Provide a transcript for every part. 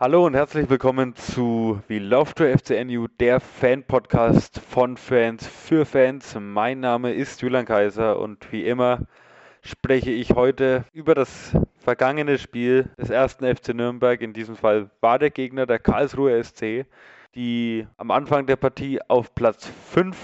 Hallo und herzlich willkommen zu We Love to FCNU, der Fan-Podcast von Fans für Fans. Mein Name ist Julian Kaiser und wie immer spreche ich heute über das vergangene Spiel des ersten FC Nürnberg. In diesem Fall war der Gegner der Karlsruhe SC, die am Anfang der Partie auf Platz 5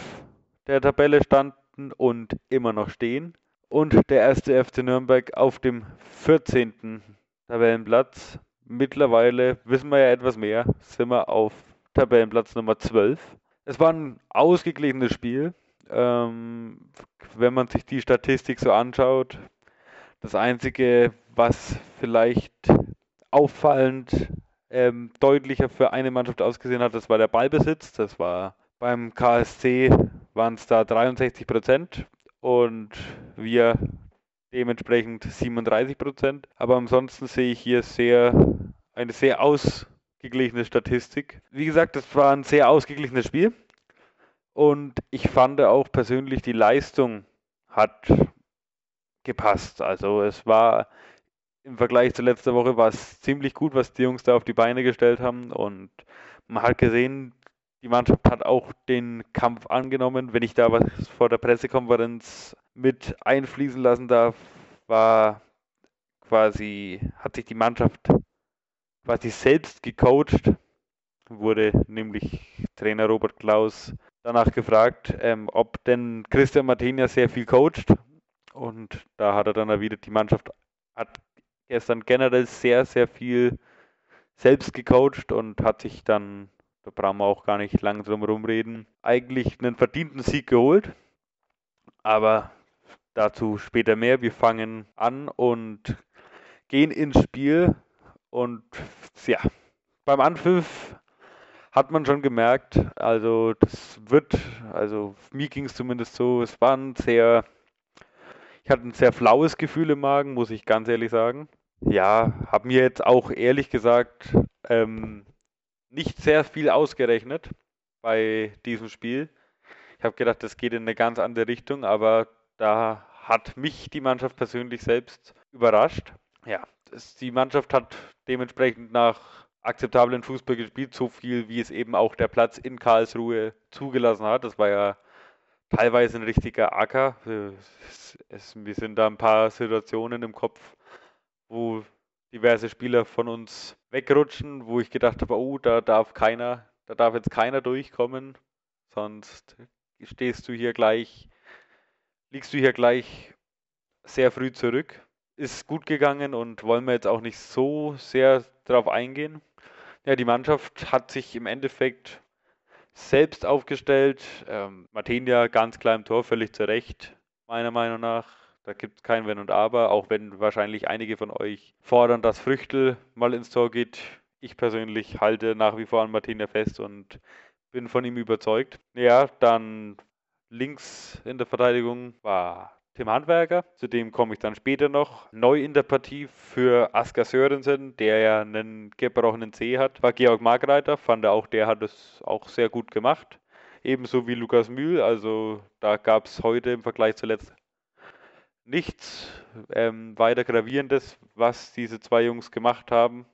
der Tabelle standen und immer noch stehen. Und der erste FC Nürnberg auf dem 14. Tabellenplatz. Mittlerweile wissen wir ja etwas mehr, sind wir auf Tabellenplatz Nummer 12. Es war ein ausgeglichenes Spiel. Ähm, wenn man sich die Statistik so anschaut, das Einzige, was vielleicht auffallend ähm, deutlicher für eine Mannschaft ausgesehen hat, das war der Ballbesitz. Das war beim KSC waren es da 63 Prozent und wir dementsprechend 37 Prozent. Aber ansonsten sehe ich hier sehr eine sehr ausgeglichene Statistik. Wie gesagt, es war ein sehr ausgeglichenes Spiel. Und ich fand auch persönlich, die Leistung hat gepasst. Also es war im Vergleich zu letzter Woche war es ziemlich gut, was die Jungs da auf die Beine gestellt haben. Und man hat gesehen, die Mannschaft hat auch den Kampf angenommen. Wenn ich da was vor der Pressekonferenz mit einfließen lassen darf, war quasi, hat sich die Mannschaft quasi selbst gecoacht. Wurde nämlich Trainer Robert Klaus danach gefragt, ähm, ob denn Christian Martinia sehr viel coacht. Und da hat er dann erwidert, die Mannschaft hat gestern generell sehr, sehr viel selbst gecoacht und hat sich dann, da brauchen wir auch gar nicht lang drum rumreden, eigentlich einen verdienten Sieg geholt. Aber dazu später mehr. Wir fangen an und gehen ins Spiel. Und ja, beim Anpfiff hat man schon gemerkt, also das wird, also mir ging es zumindest so, es war ein sehr, ich hatte ein sehr flaues Gefühl im Magen, muss ich ganz ehrlich sagen. Ja, habe mir jetzt auch ehrlich gesagt ähm, nicht sehr viel ausgerechnet bei diesem Spiel. Ich habe gedacht, das geht in eine ganz andere Richtung, aber da hat mich die Mannschaft persönlich selbst überrascht. Ja, die Mannschaft hat dementsprechend nach akzeptablen Fußball gespielt, so viel wie es eben auch der Platz in Karlsruhe zugelassen hat. Das war ja teilweise ein richtiger Acker. Es, es, mir sind da ein paar Situationen im Kopf, wo diverse Spieler von uns wegrutschen, wo ich gedacht habe, oh, da darf keiner, da darf jetzt keiner durchkommen, sonst stehst du hier gleich, liegst du hier gleich sehr früh zurück. Ist gut gegangen und wollen wir jetzt auch nicht so sehr darauf eingehen. Ja, die Mannschaft hat sich im Endeffekt selbst aufgestellt. Ähm, Martinia ganz klar im Tor, völlig zu Recht, meiner Meinung nach. Da gibt es kein Wenn und Aber, auch wenn wahrscheinlich einige von euch fordern, dass Früchtel mal ins Tor geht. Ich persönlich halte nach wie vor an Martinia fest und bin von ihm überzeugt. Ja, dann links in der Verteidigung war Tim Handwerker, zu dem komme ich dann später noch. Neu in der Partie für Asker Sörensen, der ja einen gebrochenen C hat, war Georg Markreiter. Fand er auch, der hat es auch sehr gut gemacht. Ebenso wie Lukas Mühl. Also da gab es heute im Vergleich zuletzt nichts ähm, weiter Gravierendes, was diese zwei Jungs gemacht haben.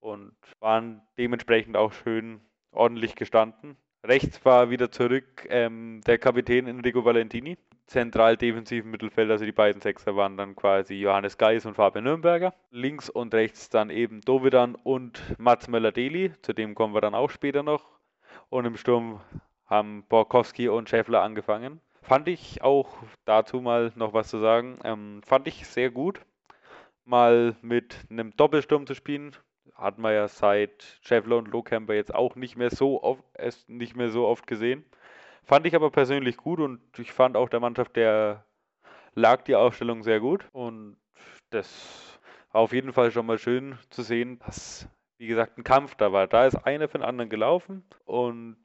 Und waren dementsprechend auch schön ordentlich gestanden. Rechts war wieder zurück ähm, der Kapitän Enrico Valentini zentral defensiven Mittelfeld, also die beiden Sechser waren dann quasi Johannes Geis und Fabian Nürnberger. Links und rechts dann eben Dovidan und Mats Möller-Deli, zu dem kommen wir dann auch später noch. Und im Sturm haben Borkowski und Schäffler angefangen. Fand ich auch dazu mal noch was zu sagen. Ähm, fand ich sehr gut, mal mit einem Doppelsturm zu spielen. Hat man ja seit Schäffler und Lohkemper jetzt auch nicht mehr so oft, nicht mehr so oft gesehen. Fand ich aber persönlich gut und ich fand auch der Mannschaft, der lag die Aufstellung sehr gut. Und das war auf jeden Fall schon mal schön zu sehen, dass, wie gesagt, ein Kampf da war. Da ist einer für den anderen gelaufen und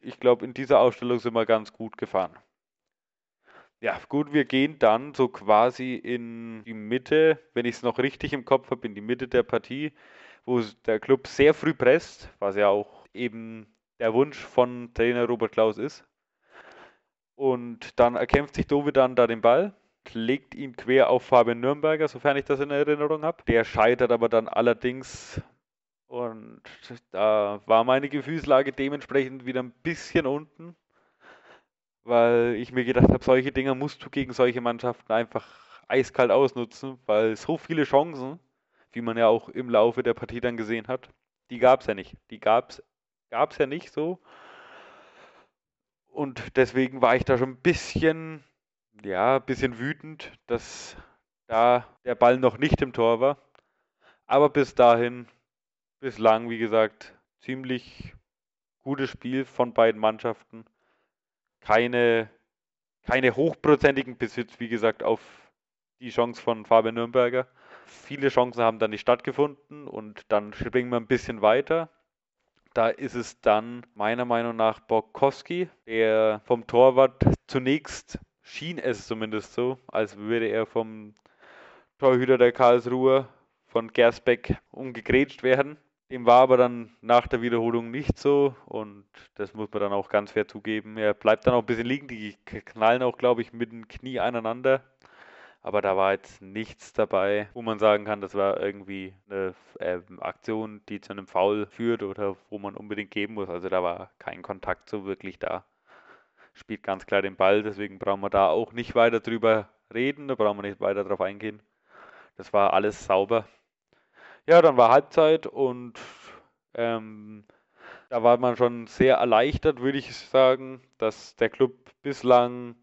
ich glaube, in dieser Aufstellung sind wir ganz gut gefahren. Ja, gut, wir gehen dann so quasi in die Mitte, wenn ich es noch richtig im Kopf habe, in die Mitte der Partie, wo der Club sehr früh presst, was ja auch eben der Wunsch von Trainer Robert Klaus ist. Und dann erkämpft sich Dovidan da den Ball, legt ihn quer auf Fabian Nürnberger, sofern ich das in Erinnerung habe. Der scheitert aber dann allerdings Und da war meine Gefühlslage dementsprechend wieder ein bisschen unten, weil ich mir gedacht habe, solche Dinger musst du gegen solche Mannschaften einfach eiskalt ausnutzen, weil so viele Chancen, wie man ja auch im Laufe der Partie dann gesehen hat, die gab es ja nicht. Die gab es ja nicht so. Und deswegen war ich da schon ein bisschen, ja, ein bisschen wütend, dass da der Ball noch nicht im Tor war. Aber bis dahin, bislang, wie gesagt, ziemlich gutes Spiel von beiden Mannschaften. Keine, keine hochprozentigen Besitz, wie gesagt, auf die Chance von Fabian Nürnberger. Viele Chancen haben dann nicht stattgefunden und dann springen wir ein bisschen weiter. Da ist es dann meiner Meinung nach Borkowski, der vom Torwart zunächst schien es zumindest so, als würde er vom Torhüter der Karlsruhe von Gersbeck umgegrätscht werden. Dem war aber dann nach der Wiederholung nicht so und das muss man dann auch ganz fair zugeben. Er bleibt dann auch ein bisschen liegen, die knallen auch, glaube ich, mit dem Knie aneinander. Aber da war jetzt nichts dabei, wo man sagen kann, das war irgendwie eine äh, Aktion, die zu einem Foul führt oder wo man unbedingt geben muss. Also da war kein Kontakt so wirklich da. Spielt ganz klar den Ball, deswegen brauchen wir da auch nicht weiter drüber reden, da brauchen wir nicht weiter drauf eingehen. Das war alles sauber. Ja, dann war Halbzeit und ähm, da war man schon sehr erleichtert, würde ich sagen, dass der Club bislang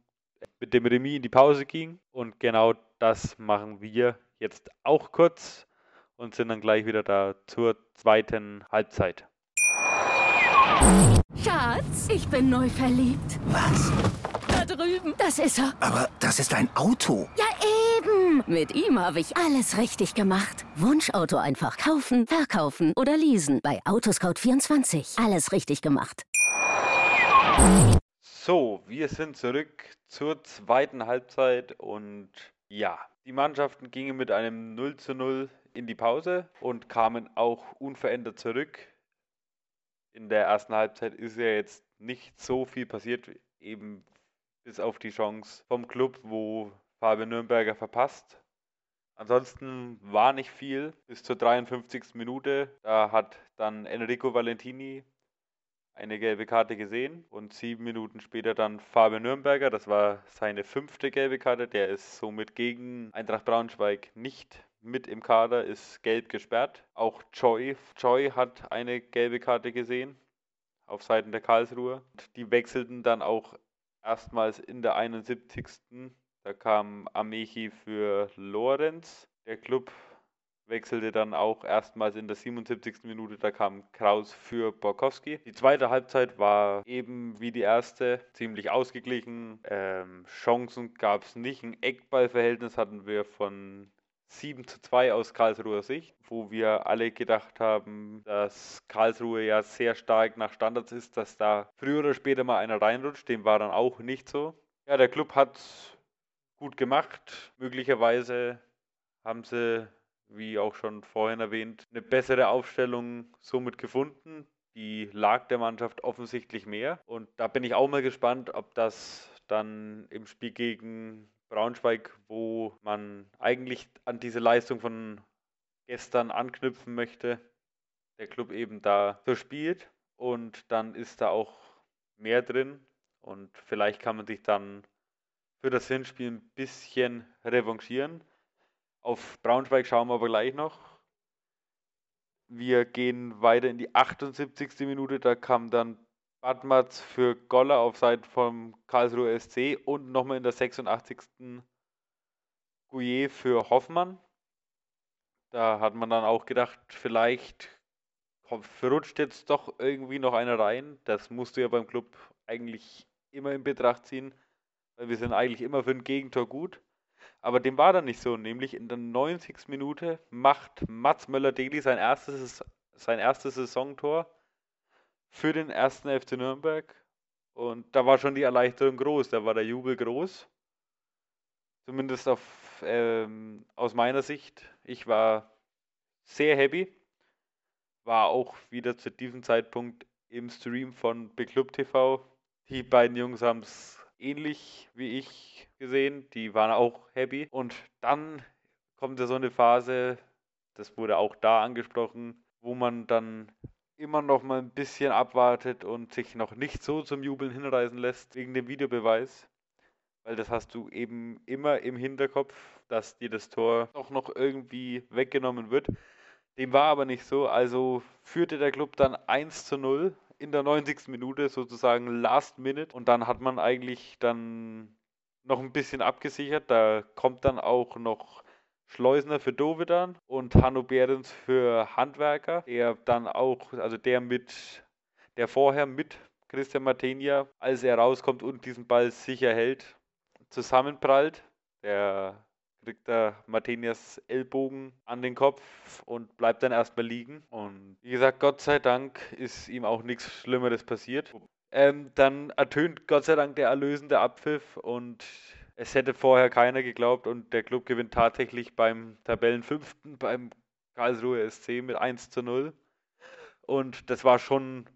mit dem Remis in die Pause ging. Und genau das machen wir jetzt auch kurz und sind dann gleich wieder da zur zweiten Halbzeit. Schatz, ich bin neu verliebt. Was? Da drüben. Das ist er. Aber das ist ein Auto. Ja, eben. Mit ihm habe ich alles richtig gemacht. Wunschauto einfach kaufen, verkaufen oder leasen. Bei Autoscout24. Alles richtig gemacht. So, wir sind zurück zur zweiten Halbzeit und ja, die Mannschaften gingen mit einem 0 zu 0 in die Pause und kamen auch unverändert zurück. In der ersten Halbzeit ist ja jetzt nicht so viel passiert, eben bis auf die Chance vom Club, wo Fabian Nürnberger verpasst. Ansonsten war nicht viel bis zur 53. Minute. Da hat dann Enrico Valentini eine gelbe Karte gesehen und sieben Minuten später dann Fabian Nürnberger. Das war seine fünfte gelbe Karte. Der ist somit gegen Eintracht Braunschweig nicht mit im Kader, ist gelb gesperrt. Auch Joy, Joy hat eine gelbe Karte gesehen auf Seiten der Karlsruhe. Die wechselten dann auch erstmals in der 71. Da kam Amechi für Lorenz. Der Club wechselte dann auch erstmals in der 77. Minute, da kam Kraus für Borkowski. Die zweite Halbzeit war eben wie die erste ziemlich ausgeglichen. Ähm, Chancen gab es nicht. Ein Eckballverhältnis hatten wir von 7 zu 2 aus Karlsruher Sicht, wo wir alle gedacht haben, dass Karlsruhe ja sehr stark nach Standards ist, dass da früher oder später mal einer reinrutscht. Dem war dann auch nicht so. Ja, der Club hat gut gemacht. Möglicherweise haben sie wie auch schon vorhin erwähnt, eine bessere Aufstellung somit gefunden. Die lag der Mannschaft offensichtlich mehr. Und da bin ich auch mal gespannt, ob das dann im Spiel gegen Braunschweig, wo man eigentlich an diese Leistung von gestern anknüpfen möchte, der Club eben da so spielt. Und dann ist da auch mehr drin. Und vielleicht kann man sich dann für das Hinspiel ein bisschen revanchieren. Auf Braunschweig schauen wir aber gleich noch. Wir gehen weiter in die 78. Minute. Da kam dann Badmatz für Goller auf Seite vom Karlsruhe SC und nochmal in der 86. Gouillet für Hoffmann. Da hat man dann auch gedacht, vielleicht verrutscht jetzt doch irgendwie noch einer rein. Das musst du ja beim Club eigentlich immer in Betracht ziehen, weil wir sind eigentlich immer für ein Gegentor gut. Aber dem war dann nicht so. Nämlich in der 90. Minute macht Mats Möller-Degli sein erstes, sein erstes Saisontor für den ersten FC Nürnberg. Und da war schon die Erleichterung groß, da war der Jubel groß. Zumindest auf, ähm, aus meiner Sicht. Ich war sehr happy. War auch wieder zu diesem Zeitpunkt im Stream von Big Club TV. Die beiden Jungs haben es ähnlich wie ich gesehen. Die waren auch happy. Und dann kommt ja so eine Phase, das wurde auch da angesprochen, wo man dann immer noch mal ein bisschen abwartet und sich noch nicht so zum Jubeln hinreißen lässt wegen dem Videobeweis. Weil das hast du eben immer im Hinterkopf, dass dir das Tor doch noch irgendwie weggenommen wird. Dem war aber nicht so, also führte der Club dann 1 zu 0 in der 90. Minute, sozusagen Last Minute. Und dann hat man eigentlich dann noch ein bisschen abgesichert. Da kommt dann auch noch Schleusner für Dovedan und Hanno Behrens für Handwerker, der dann auch, also der mit, der vorher mit Christian Martenia, als er rauskommt und diesen Ball sicher hält, zusammenprallt. Der kriegt da Martenias Ellbogen an den Kopf und bleibt dann erstmal liegen. Und wie gesagt, Gott sei Dank ist ihm auch nichts Schlimmeres passiert. Ähm, dann ertönt Gott sei Dank der erlösende Abpfiff und es hätte vorher keiner geglaubt und der Club gewinnt tatsächlich beim Tabellenfünften, beim Karlsruhe SC mit 1 zu 0. Und das war schon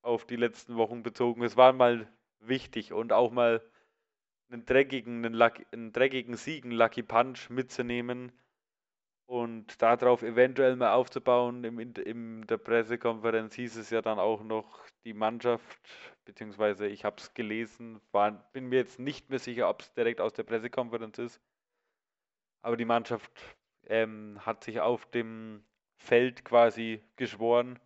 auf die letzten Wochen bezogen. Es war mal wichtig und auch mal einen dreckigen, einen, Lucky, einen dreckigen Sieg, einen Lucky Punch mitzunehmen und darauf eventuell mal aufzubauen. Im, in der Pressekonferenz hieß es ja dann auch noch, die Mannschaft, beziehungsweise ich habe es gelesen, war, bin mir jetzt nicht mehr sicher, ob es direkt aus der Pressekonferenz ist, aber die Mannschaft ähm, hat sich auf dem Feld quasi geschworen.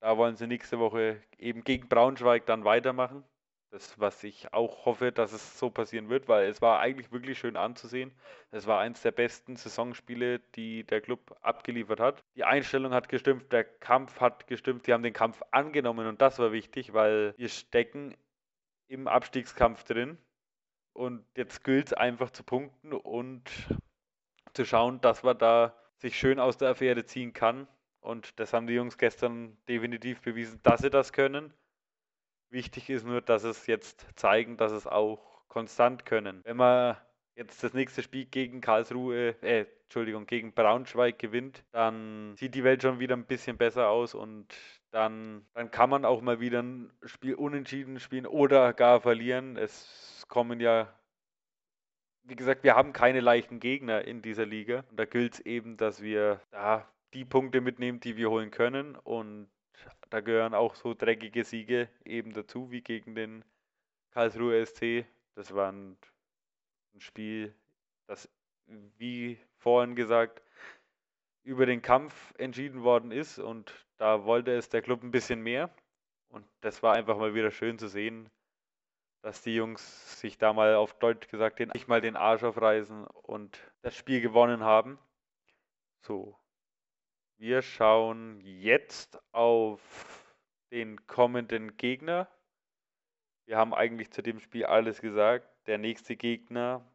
Da wollen sie nächste Woche eben gegen Braunschweig dann weitermachen. Das, was ich auch hoffe, dass es so passieren wird, weil es war eigentlich wirklich schön anzusehen. Es war eins der besten Saisonspiele, die der Club abgeliefert hat. Die Einstellung hat gestimmt, der Kampf hat gestimmt, sie haben den Kampf angenommen und das war wichtig, weil wir stecken im Abstiegskampf drin und jetzt gilt es einfach zu punkten und zu schauen, dass man da sich schön aus der Affäre ziehen kann. Und das haben die Jungs gestern definitiv bewiesen, dass sie das können. Wichtig ist nur, dass es jetzt zeigen, dass es auch konstant können. Wenn man jetzt das nächste Spiel gegen Karlsruhe, äh, Entschuldigung, gegen Braunschweig gewinnt, dann sieht die Welt schon wieder ein bisschen besser aus und dann, dann kann man auch mal wieder ein Spiel unentschieden spielen oder gar verlieren. Es kommen ja, wie gesagt, wir haben keine leichten Gegner in dieser Liga. Und da gilt es eben, dass wir da die Punkte mitnehmen, die wir holen können und da gehören auch so dreckige Siege eben dazu, wie gegen den Karlsruhe SC. Das war ein, ein Spiel, das, wie vorhin gesagt, über den Kampf entschieden worden ist und da wollte es der Club ein bisschen mehr. Und das war einfach mal wieder schön zu sehen, dass die Jungs sich da mal auf Deutsch gesagt den, nicht mal den Arsch aufreißen und das Spiel gewonnen haben. So, wir schauen jetzt auf den kommenden Gegner. Wir haben eigentlich zu dem Spiel alles gesagt. Der nächste Gegner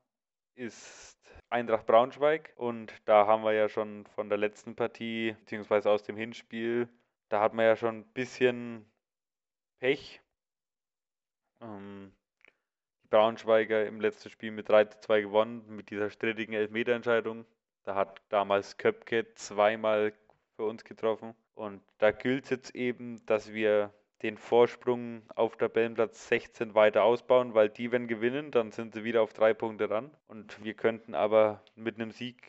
ist Eintracht Braunschweig und da haben wir ja schon von der letzten Partie, beziehungsweise aus dem Hinspiel, da hat man ja schon ein bisschen Pech. Ähm, die Braunschweiger im letzten Spiel mit 3 zu 2 gewonnen, mit dieser strittigen Elfmeterentscheidung. Da hat damals Köpke zweimal für uns getroffen. Und da gilt es jetzt eben, dass wir den Vorsprung auf Tabellenplatz 16 weiter ausbauen, weil die, wenn gewinnen, dann sind sie wieder auf drei Punkte ran. Und wir könnten aber mit einem Sieg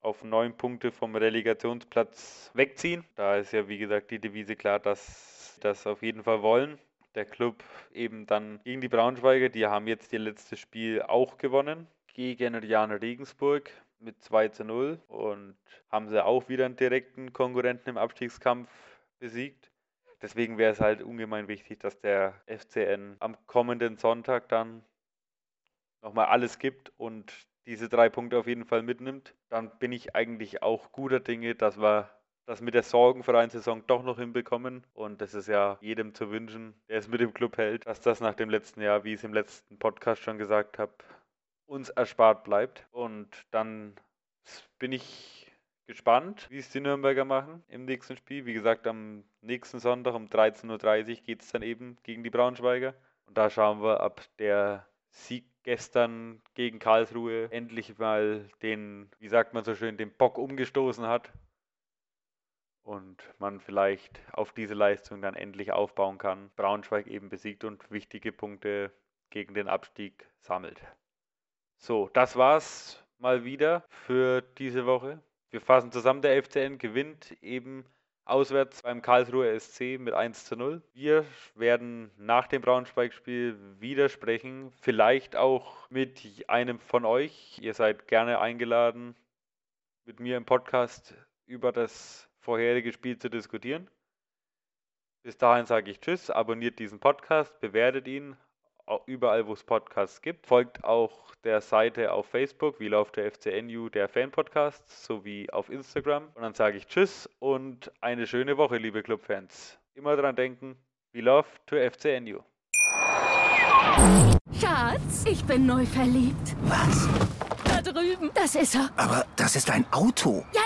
auf neun Punkte vom Relegationsplatz wegziehen. Da ist ja, wie gesagt, die Devise klar, dass sie das auf jeden Fall wollen. Der Club eben dann gegen die Braunschweiger, die haben jetzt ihr letztes Spiel auch gewonnen gegen Jan Regensburg mit 2 zu 0 und haben sie auch wieder einen direkten Konkurrenten im Abstiegskampf besiegt. Deswegen wäre es halt ungemein wichtig, dass der FCN am kommenden Sonntag dann nochmal alles gibt und diese drei Punkte auf jeden Fall mitnimmt. Dann bin ich eigentlich auch guter Dinge, dass wir das mit der sorgenfreien Saison doch noch hinbekommen. Und das ist ja jedem zu wünschen, der es mit dem Club hält, dass das nach dem letzten Jahr, wie ich es im letzten Podcast schon gesagt habe, uns erspart bleibt. Und dann bin ich gespannt, wie es die Nürnberger machen im nächsten Spiel. Wie gesagt, am nächsten Sonntag um 13.30 Uhr geht es dann eben gegen die Braunschweiger. Und da schauen wir, ob der Sieg gestern gegen Karlsruhe endlich mal den, wie sagt man so schön, den Bock umgestoßen hat. Und man vielleicht auf diese Leistung dann endlich aufbauen kann. Braunschweig eben besiegt und wichtige Punkte gegen den Abstieg sammelt. So, das war's mal wieder für diese Woche. Wir fassen zusammen, der FCN gewinnt eben auswärts beim Karlsruher SC mit 1 zu 0. Wir werden nach dem Braunschweig-Spiel wieder sprechen, vielleicht auch mit einem von euch. Ihr seid gerne eingeladen, mit mir im Podcast über das vorherige Spiel zu diskutieren. Bis dahin sage ich Tschüss, abonniert diesen Podcast, bewertet ihn überall, wo es Podcasts gibt. Folgt auch der Seite auf Facebook, wie läuft der FCNU, der Fan-Podcast, sowie auf Instagram. Und dann sage ich Tschüss und eine schöne Woche, liebe Clubfans. Immer dran denken, wie läuft der FCNU. Schatz, ich bin neu verliebt. Was? Da drüben. Das ist er. Aber das ist ein Auto. Ja,